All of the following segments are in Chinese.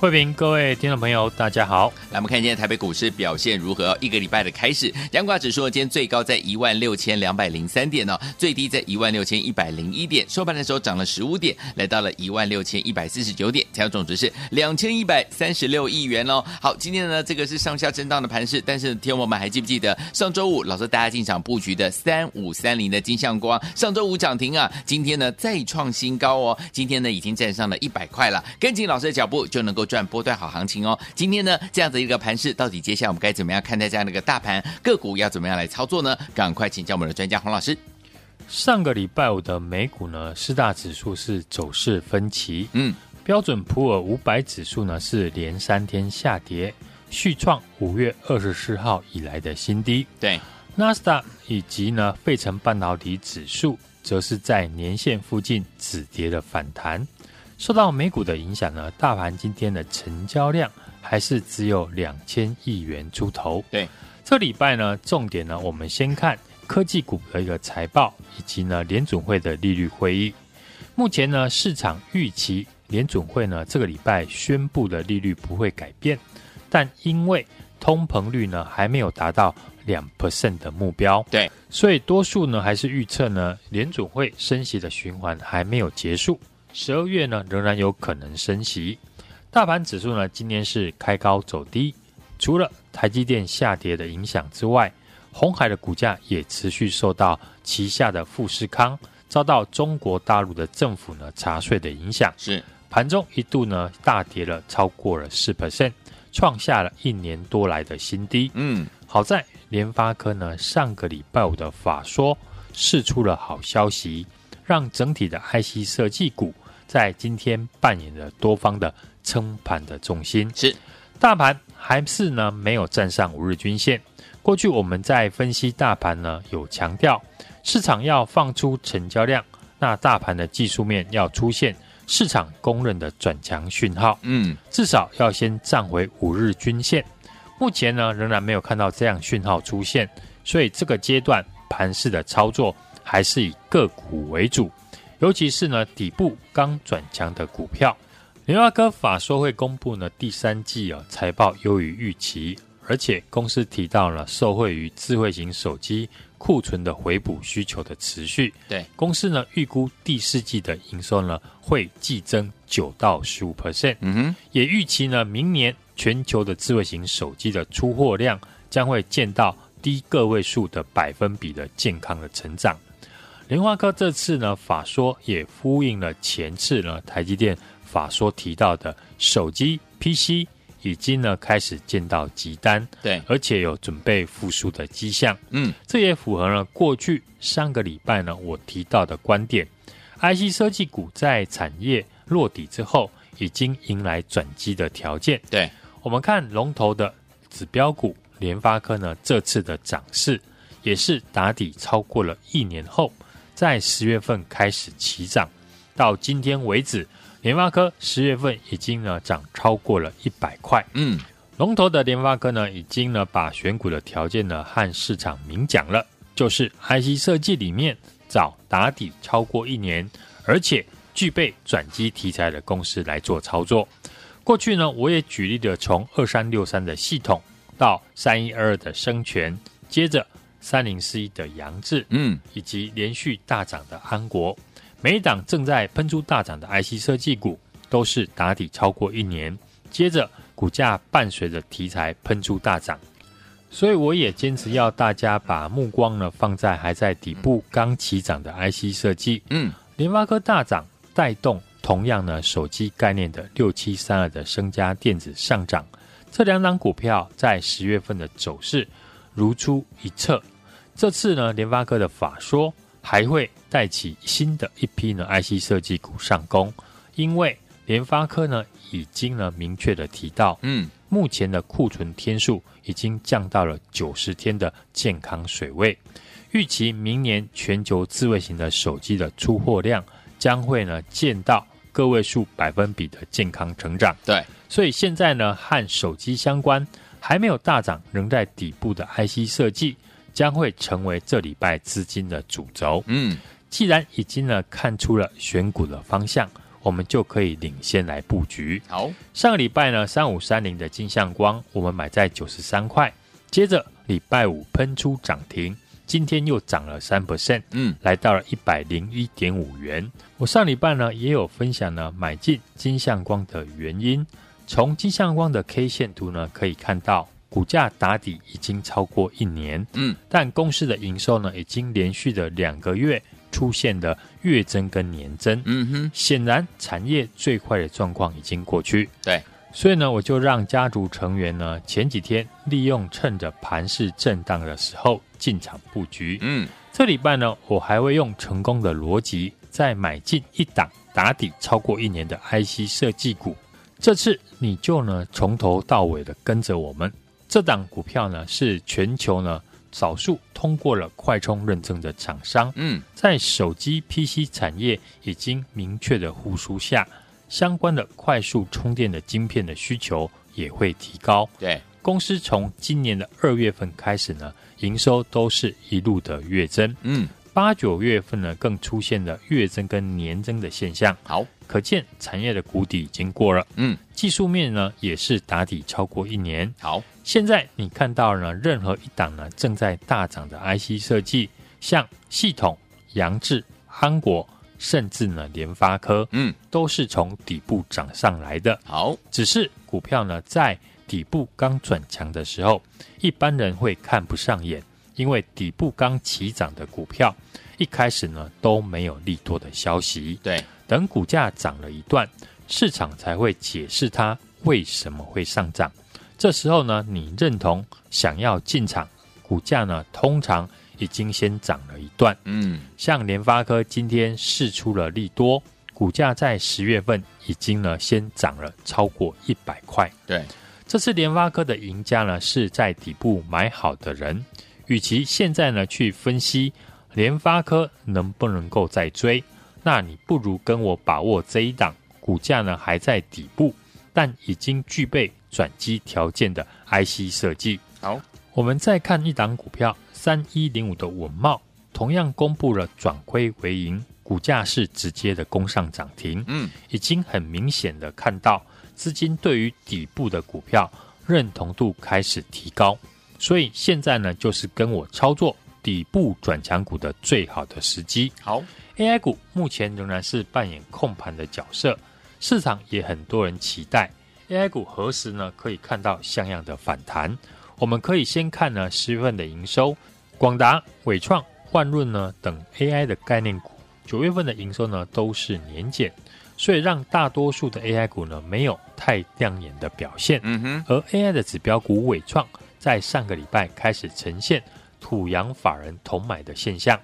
慧平，各位听众朋友，大家好。来，我们看今天台北股市表现如何？一个礼拜的开始，加权指数今天最高在一万六千两百零三点呢，最低在一万六千一百零一点，收盘的时候涨了十五点，来到了一万六千一百四十九点，成交总值是两千一百三十六亿元哦。好，今天呢，这个是上下震荡的盘势，但是听我们还记不记得上周五老师大家进场布局的三五三零的金像光，上周五涨停啊，今天呢再创新高哦，今天呢已经站上了一百块了，跟紧老师的脚步就能够赚波段好行情哦，今天呢这样的一个盘势，到底接下来我们该怎么样看待这样的一个大盘个股要怎么样来操作呢？赶快请教我们的专家洪老师。上个礼拜五的美股呢，四大指数是走势分歧。嗯，标准普尔五百指数呢是连三天下跌，续创五月二十四号以来的新低。对，纳斯达以及呢费城半导体指数则是在年线附近止跌的反弹。受到美股的影响呢，大盘今天的成交量还是只有两千亿元出头。对，这礼拜呢，重点呢，我们先看科技股的一个财报，以及呢联准会的利率会议。目前呢，市场预期联准会呢这个礼拜宣布的利率不会改变，但因为通膨率呢还没有达到两 percent 的目标，对，所以多数呢还是预测呢联准会升息的循环还没有结束。十二月呢，仍然有可能升息。大盘指数呢，今天是开高走低，除了台积电下跌的影响之外，红海的股价也持续受到旗下的富士康遭到中国大陆的政府呢查税的影响，是盘中一度呢大跌了超过了四 percent，创下了一年多来的新低。嗯，好在联发科呢上个礼拜五的法说释出了好消息。让整体的 IC 设计股在今天扮演了多方的撑盘的重心。是，大盘还是呢没有站上五日均线。过去我们在分析大盘呢，有强调市场要放出成交量，那大盘的技术面要出现市场公认的转强讯号。嗯，至少要先站回五日均线。目前呢仍然没有看到这样讯号出现，所以这个阶段盘市的操作。还是以个股为主，尤其是呢底部刚转强的股票。联发科法说会公布呢第三季啊财报优于预期，而且公司提到了受惠于智慧型手机库存的回补需求的持续。对，公司呢预估第四季的营收呢会季增九到十五 percent。嗯哼，也预期呢明年全球的智慧型手机的出货量将会见到低个位数的百分比的健康的成长。联发科这次呢法说也呼应了前次呢台积电法说提到的手机 PC 已经呢开始见到急单，对，而且有准备复苏的迹象。嗯，这也符合了过去上个礼拜呢我提到的观点，IC 设计股在产业落底之后，已经迎来转机的条件。对，我们看龙头的指标股联发科呢这次的涨势也是打底超过了一年后。在十月份开始起涨，到今天为止，联发科十月份已经呢涨超过了一百块。嗯，龙头的联发科呢，已经呢把选股的条件呢和市场明讲了，就是 IC 设计里面找打底超过一年，而且具备转机题材的公司来做操作。过去呢，我也举例的从二三六三的系统到三一二二的生全，接着。三零四一的杨志，嗯，以及连续大涨的安国，每一档正在喷出大涨的 IC 设计股，都是打底超过一年，接着股价伴随着题材喷出大涨，所以我也坚持要大家把目光呢放在还在底部刚起涨的 IC 设计，嗯，联发科大涨带动同样呢手机概念的六七三二的升家电子上涨，这两档股票在十月份的走势。如出一辙，这次呢，联发科的法说还会带起新的一批呢 IC 设计股上攻，因为联发科呢已经呢明确的提到，嗯，目前的库存天数已经降到了九十天的健康水位，预期明年全球智慧型的手机的出货量将会呢见到个位数百分比的健康成长。对，所以现在呢，和手机相关还没有大涨，仍在底部的 IC 设计，将会成为这礼拜资金的主轴。嗯，既然已经呢看出了选股的方向，我们就可以领先来布局。好，上个礼拜呢，三五三零的金相光，我们买在九十三块，接着礼拜五喷出涨停。今天又涨了三 percent，嗯，来到了一百零一点五元。我上礼拜呢也有分享呢买进金相光的原因。从金相光的 K 线图呢可以看到，股价打底已经超过一年，嗯，但公司的营收呢已经连续的两个月出现了月增跟年增，嗯哼，显然产业最快的状况已经过去，对。所以呢，我就让家族成员呢前几天利用趁着盘势震荡的时候进场布局。嗯，这礼拜呢，我还会用成功的逻辑再买进一档打底超过一年的 IC 设计股。这次你就呢从头到尾的跟着我们。这档股票呢是全球呢少数通过了快充认证的厂商。嗯，在手机 PC 产业已经明确的复苏下。相关的快速充电的晶片的需求也会提高。对，公司从今年的二月份开始呢，营收都是一路的月增。嗯，八九月份呢，更出现了月增跟年增的现象。好，可见产业的谷底已经过了。嗯，技术面呢也是打底超过一年。好，现在你看到呢，任何一档呢正在大涨的 IC 设计，像系统、杨志、安国。甚至呢，联发科，嗯，都是从底部涨上来的。好，只是股票呢，在底部刚转强的时候，一般人会看不上眼，因为底部刚起涨的股票，一开始呢都没有利多的消息。对，等股价涨了一段，市场才会解释它为什么会上涨。这时候呢，你认同想要进场，股价呢通常。已经先涨了一段，嗯，像联发科今天试出了利多，股价在十月份已经呢先涨了超过一百块。对，这次联发科的赢家呢是在底部买好的人，与其现在呢去分析联发科能不能够再追，那你不如跟我把握这一档股价呢还在底部，但已经具备转机条件的 IC 设计。好，我们再看一档股票。三一零五的稳懋同样公布了转亏为盈，股价是直接的攻上涨停。嗯，已经很明显的看到资金对于底部的股票认同度开始提高，所以现在呢，就是跟我操作底部转强股的最好的时机。好，AI 股目前仍然是扮演控盘的角色，市场也很多人期待 AI 股何时呢可以看到像样的反弹。我们可以先看呢十月份的营收，广达、伟创、万润呢等 AI 的概念股，九月份的营收呢都是年减，所以让大多数的 AI 股呢没有太亮眼的表现。嗯哼，而 AI 的指标股伟创在上个礼拜开始呈现土洋法人同买的现象，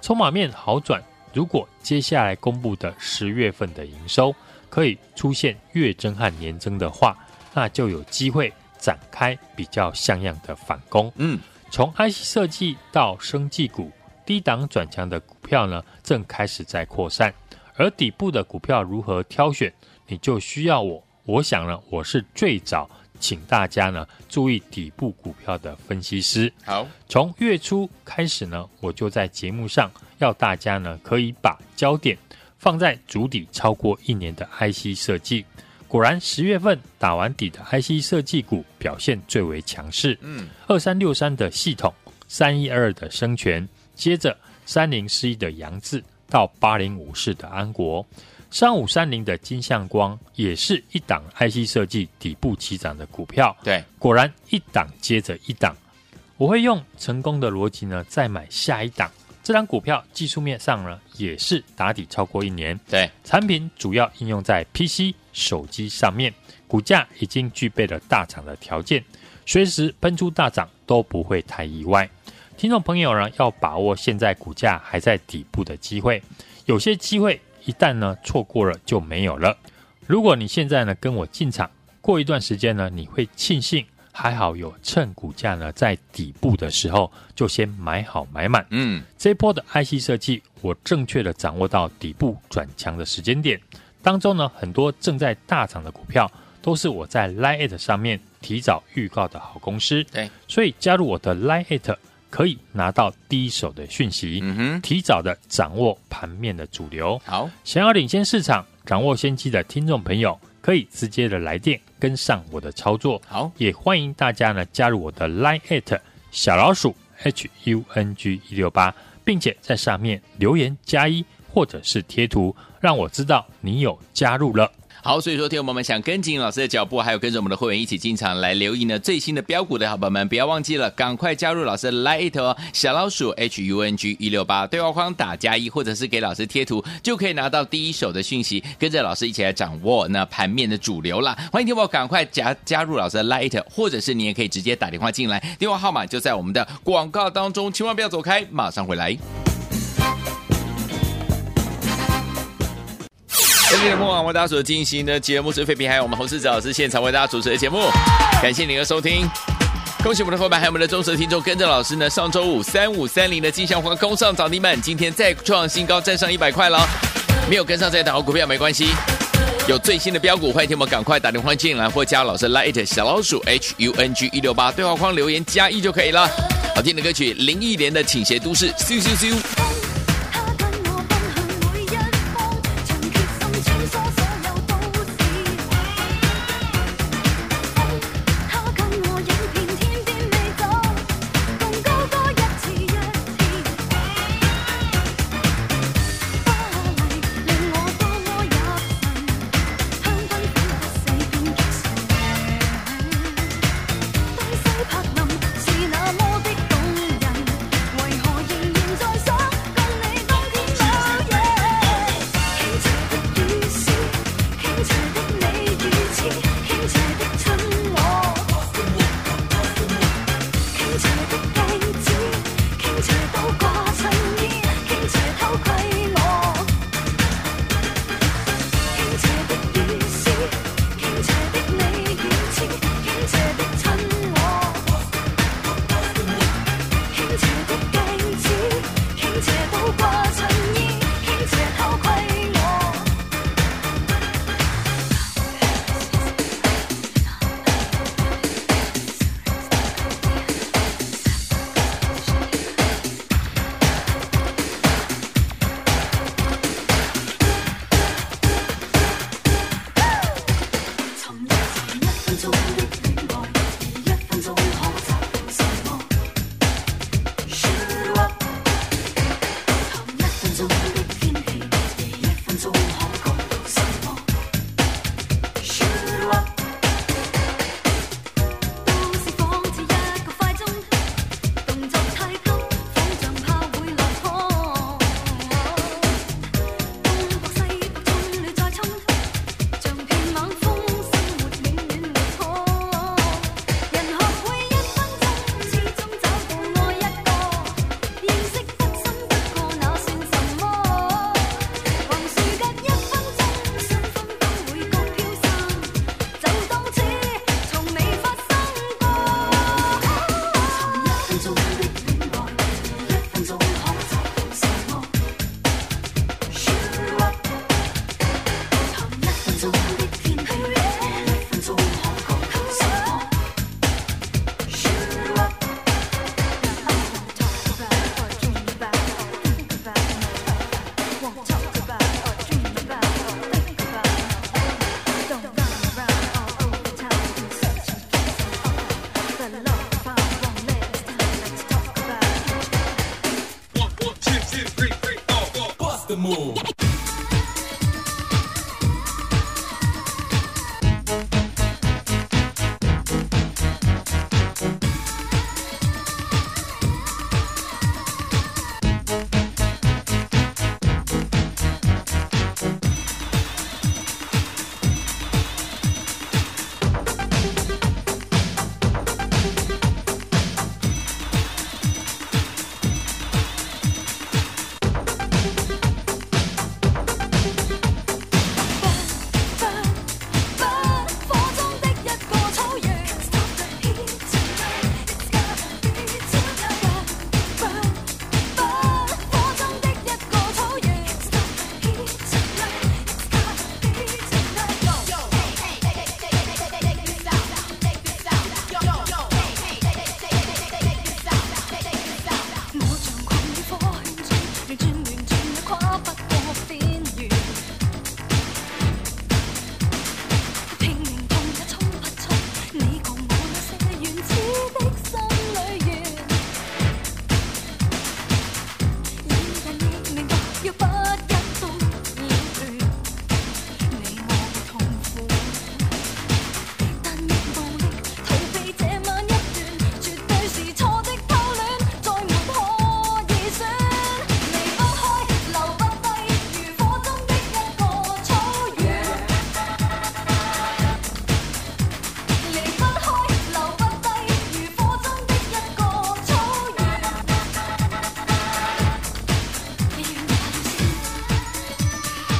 筹码面好转。如果接下来公布的十月份的营收可以出现月增和年增的话，那就有机会。展开比较像样的反攻。嗯，从 IC 设计到生技股，低档转强的股票呢，正开始在扩散。而底部的股票如何挑选，你就需要我。我想呢，我是最早请大家呢注意底部股票的分析师。好，从月初开始呢，我就在节目上要大家呢可以把焦点放在主底超过一年的 IC 设计。果然，十月份打完底的 IC 设计股表现最为强势。嗯，二三六三的系统，三一二二的生全，接着三零四一的扬智，到八零五四的安国，三五三零的金相光，也是一档 IC 设计底部起涨的股票。对，果然一档接着一档，我会用成功的逻辑呢，再买下一档。这张股票技术面上呢，也是打底超过一年。对，产品主要应用在 PC。手机上面，股价已经具备了大涨的条件，随时喷出大涨都不会太意外。听众朋友呢，要把握现在股价还在底部的机会，有些机会一旦呢错过了就没有了。如果你现在呢跟我进场，过一段时间呢，你会庆幸还好有趁股价呢在底部的时候就先买好买满。嗯，这一波的 IC 设计，我正确的掌握到底部转强的时间点。当中呢，很多正在大涨的股票，都是我在 Line@ 上面提早预告的好公司。对，所以加入我的 Line@ 可以拿到第一手的讯息，嗯哼，提早的掌握盘面的主流。好，想要领先市场、掌握先机的听众朋友，可以直接的来电跟上我的操作。好，也欢迎大家呢加入我的 Line@ at 小老鼠 H U N G 一六八，并且在上面留言加一或者是贴图，让我知道你有加入了。好，所以说，听友们想跟紧老师的脚步，还有跟着我们的会员一起进场来留意呢最新的标股的好朋友们，不要忘记了，赶快加入老师的 Lite 哦，小老鼠 H U N G 一六八对话框打加一，或者是给老师贴图，就可以拿到第一手的讯息，跟着老师一起来掌握那盘面的主流啦。欢迎听我赶快加加入老师的 Lite，或者是你也可以直接打电话进来，电话号码就在我们的广告当中，千万不要走开，马上回来。今天的梦网为大家所进行的节目是废品，还有我们洪世哲老师现场为大家主持的节目，感谢您的收听，恭喜我们的伙伴还有我们的忠实听众，跟着老师呢，上周五三五三零的金像华攻上涨停板，今天再创新高，站上一百块了，没有跟上这档好股票没关系，有最新的标股，欢迎听我们赶快打电话进来或加老师 Light 小老鼠 H U N G 一六八对话框留言加一就可以了。好听的歌曲林忆莲的倾斜都市，咻咻咻。我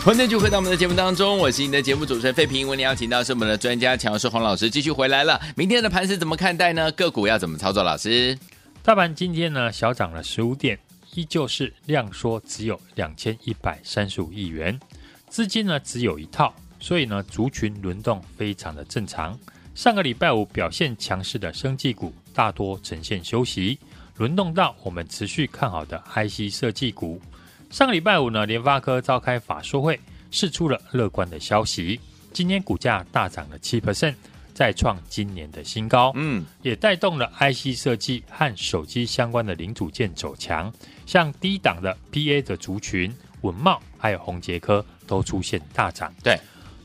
欢迎继续回到我们的节目当中，我是你的节目主持人费平。为你邀请到是我们的专家强势洪老师继续回来了。明天的盘势怎么看待呢？个股要怎么操作？老师，大盘今天呢小涨了十五点，依旧是量缩只有两千一百三十五亿元，资金呢只有一套，所以呢族群轮动非常的正常。上个礼拜五表现强势的生技股大多呈现休息，轮动到我们持续看好的 IC 设计股。上个礼拜五呢，联发科召开法说会，释出了乐观的消息。今天股价大涨了七 percent，再创今年的新高。嗯，也带动了 IC 设计和手机相关的零组件走强，像低档的 PA 的族群，稳茂还有宏杰科都出现大涨。对，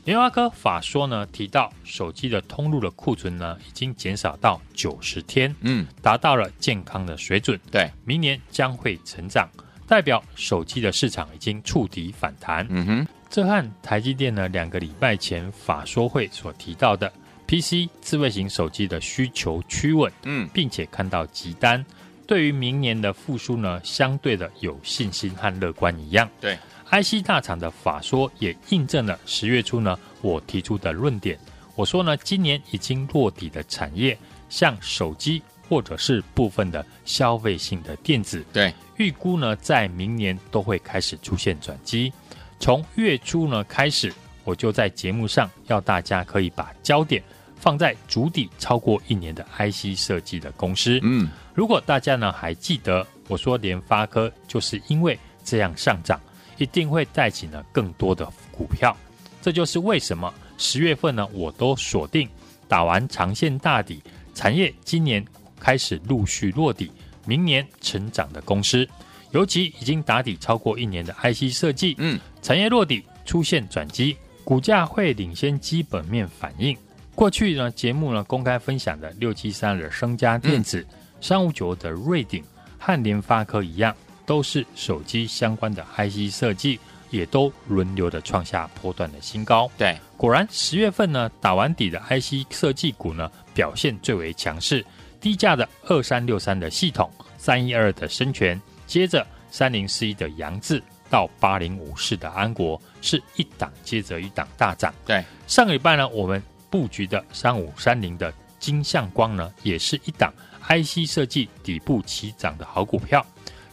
联发科法说呢提到，手机的通路的库存呢已经减少到九十天，嗯，达到了健康的水准。对，明年将会成长。代表手机的市场已经触底反弹，嗯哼，这和台积电呢两个礼拜前法说会所提到的 PC 智慧型手机的需求趋稳，嗯，并且看到急单，对于明年的复苏呢相对的有信心和乐观一样。对，IC 大厂的法说也印证了十月初呢我提出的论点，我说呢今年已经落底的产业，像手机或者是部分的消费性的电子，对。预估呢，在明年都会开始出现转机。从月初呢开始，我就在节目上要大家可以把焦点放在主底超过一年的 IC 设计的公司。嗯，如果大家呢还记得我说联发科就是因为这样上涨，一定会带起呢更多的股票。这就是为什么十月份呢我都锁定打完长线大底，产业今年开始陆续落底。明年成长的公司，尤其已经打底超过一年的 IC 设计，嗯，产业落底出现转机，股价会领先基本面反应。过去呢，节目呢公开分享的六七三的升家电子、三五九的瑞鼎和联发科一样，都是手机相关的 IC 设计，也都轮流的创下波段的新高。对，果然十月份呢打完底的 IC 设计股呢表现最为强势。低价的二三六三的系统，三一二的生全，接着三零四一的杨志到八零五四的安国，是一档接着一档大涨。对，上个礼拜呢，我们布局的三五三零的金相光呢，也是一档 IC 设计底部起涨的好股票。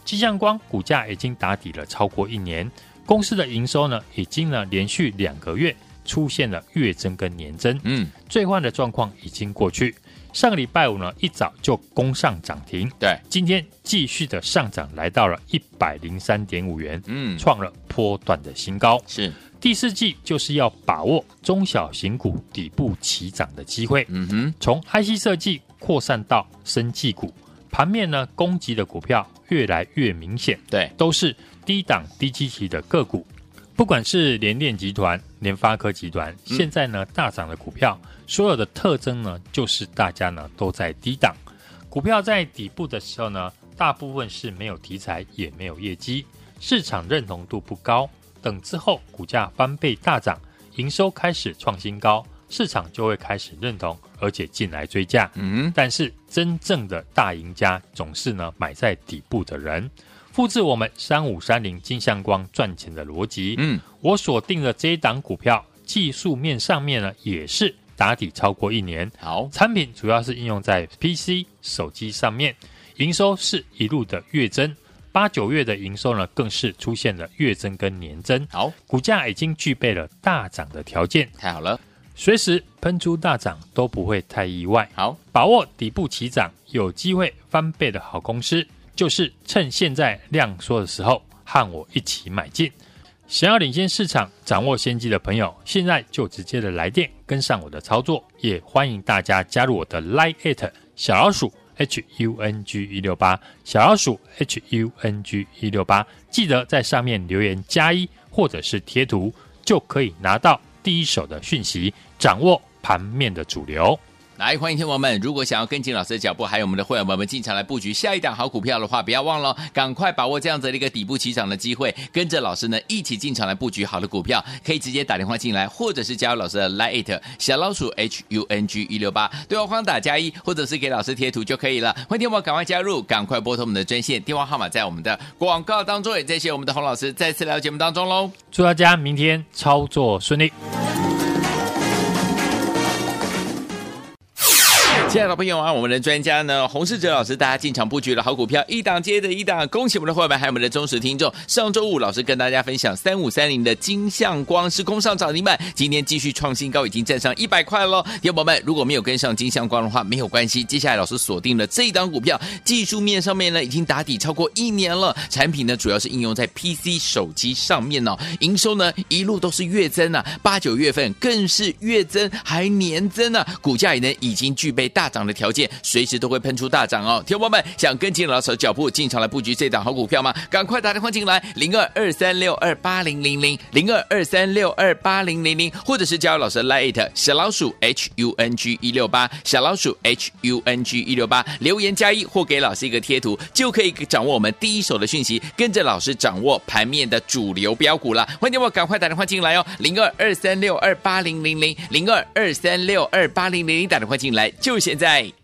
金相光股价已经打底了超过一年，公司的营收呢，已经呢连续两个月出现了月增跟年增。嗯，最坏的状况已经过去。上个礼拜五呢，一早就攻上涨停。对，今天继续的上涨，来到了一百零三点五元，嗯，创了波段的新高。是第四季就是要把握中小型股底部起涨的机会。嗯哼，从 IC 设计扩散到生技股，盘面呢攻击的股票越来越明显。对，都是低档低基期的个股。不管是联电集团、联发科集团，现在呢大涨的股票，所有的特征呢，就是大家呢都在低档。股票在底部的时候呢，大部分是没有题材，也没有业绩，市场认同度不高。等之后股价翻倍大涨，营收开始创新高，市场就会开始认同，而且进来追价。嗯，但是真正的大赢家总是呢买在底部的人。复制我们三五三零金相光赚钱的逻辑，嗯，我锁定的这一档股票，技术面上面呢也是打底超过一年。好，产品主要是应用在 PC 手机上面，营收是一路的月增，八九月的营收呢更是出现了月增跟年增。好，股价已经具备了大涨的条件，太好了，随时喷出大涨都不会太意外。好，把握底部起涨，有机会翻倍的好公司。就是趁现在量缩的时候，和我一起买进。想要领先市场、掌握先机的朋友，现在就直接的来电跟上我的操作。也欢迎大家加入我的 Line@ 小老鼠 H U N G 一六八小老鼠 H U N G 一六八，记得在上面留言加一或者是贴图，就可以拿到第一手的讯息，掌握盘面的主流。来，欢迎听众们，如果想要跟进老师的脚步，还有我们的会员们们进场来布局下一档好股票的话，不要忘了，赶快把握这样子的一个底部起涨的机会，跟着老师呢一起进场来布局好的股票，可以直接打电话进来，或者是加入老师的 Line 小老鼠 H U N G 一六八，对话框打加一，或者是给老师贴图就可以了。欢迎听众们赶快加入，赶快拨通我们的专线电话号码，在我们的广告当中，也谢谢我们的洪老师再次来到节目当中喽。祝大家明天操作顺利。亲爱的朋友啊，我们的专家呢，洪世哲老师，大家进场布局的好股票，一档接着一档，恭喜我们的伙伴，还有我们的忠实听众。上周五，老师跟大家分享三五三零的金像光是空上涨停板，今天继续创新高，已经站上一百块喽。听众朋友们，如果没有跟上金像光的话，没有关系，接下来老师锁定了这一档股票，技术面上面呢，已经打底超过一年了，产品呢主要是应用在 PC 手机上面哦，营收呢一路都是月增啊，八九月份更是月增还年增啊，股价也呢已经具备大。大涨的条件，随时都会喷出大涨哦！听友们，想跟进老师的脚步，进场来布局这档好股票吗？赶快打电话进来，零二二三六二八零零零，零二二三六二八零零零，或者是加入老师的 Line 小老鼠 H U N G 一六八，小老鼠 H U N G 一六八，留言加一或给老师一个贴图，就可以掌握我们第一手的讯息，跟着老师掌握盘面的主流标股了。欢迎我赶快打电话进来哦，零二二三六二八零零零，零二二三六二八零零零，打电话进来就写现在。